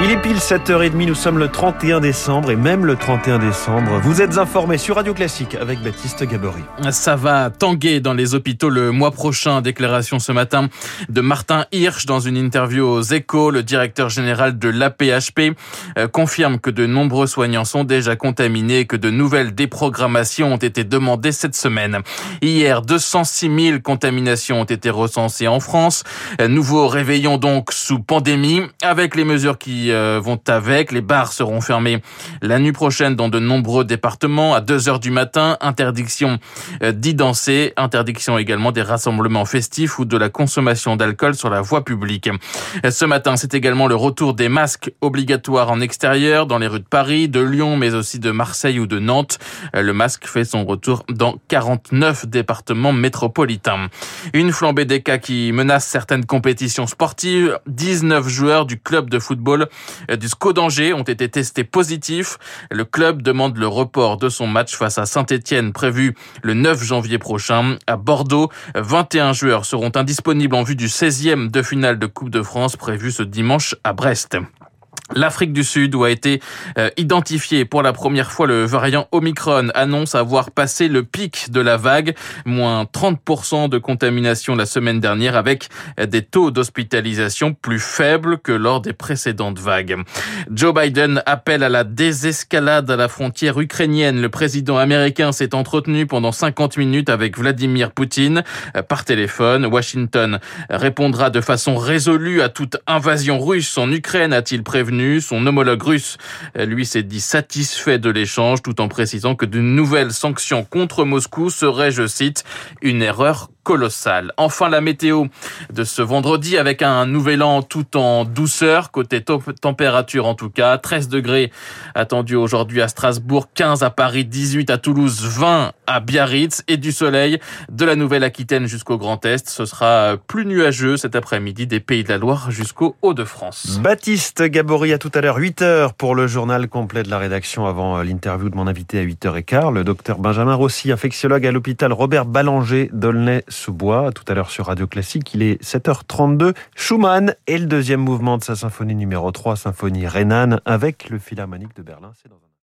Il est pile 7h30, nous sommes le 31 décembre et même le 31 décembre, vous êtes informés sur Radio Classique avec Baptiste Gabory. Ça va tanguer dans les hôpitaux le mois prochain. Déclaration ce matin de Martin Hirsch dans une interview aux Échos. Le directeur général de l'APHP euh, confirme que de nombreux soignants sont déjà contaminés et que de nouvelles déprogrammations ont été demandées cette semaine. Hier, 206 000 contaminations ont été recensées en France. Euh, nouveau réveillon donc sous pandémie avec les mesures qui euh, vont avec. Les bars seront fermés la nuit prochaine dans de nombreux départements à 2 heures du matin. Interdiction euh, d'y danser. Interdiction également des rassemblements festifs ou de la consommation d'alcool sur la voie publique. Euh, ce matin, c'est également le retour des masques obligatoires en extérieur dans les rues de Paris, de Lyon, mais aussi de Marseille ou de Nantes. Le masque fait son retour dans 49 départements métropolitains. Une flambée des cas qui menace certaines compétitions sportives. 19 joueurs du club de football du SCO d'Angers ont été testés positifs. Le club demande le report de son match face à Saint-Etienne prévu le 9 janvier prochain. À Bordeaux, 21 joueurs seront indisponibles en vue du 16e de finale de Coupe de France prévu ce dimanche à Brest. L'Afrique du Sud, où a été euh, identifié pour la première fois le variant Omicron, annonce avoir passé le pic de la vague, moins 30% de contamination la semaine dernière, avec euh, des taux d'hospitalisation plus faibles que lors des précédentes vagues. Joe Biden appelle à la désescalade à la frontière ukrainienne. Le président américain s'est entretenu pendant 50 minutes avec Vladimir Poutine euh, par téléphone. Washington répondra de façon résolue à toute invasion russe en Ukraine, a-t-il prévenu son homologue russe, lui, s'est dit satisfait de l'échange tout en précisant que de nouvelles sanctions contre Moscou seraient, je cite, une erreur colossal. Enfin, la météo de ce vendredi avec un nouvel an tout en douceur, côté température en tout cas. 13 degrés attendus aujourd'hui à Strasbourg, 15 à Paris, 18 à Toulouse, 20 à Biarritz et du soleil de la Nouvelle-Aquitaine jusqu'au Grand Est. Ce sera plus nuageux cet après-midi des Pays de la Loire jusqu'au Hauts-de-France. Baptiste Gabory à tout à l'heure, 8 heures pour le journal complet de la rédaction avant l'interview de mon invité à 8h15, le docteur Benjamin Rossi, infectiologue à l'hôpital Robert Ballanger d'Aulnay sous-bois. Tout à l'heure sur Radio Classique, il est 7h32. Schumann et le deuxième mouvement de sa symphonie numéro 3, symphonie rhénane, avec le Philharmonique de Berlin. C'est dans un...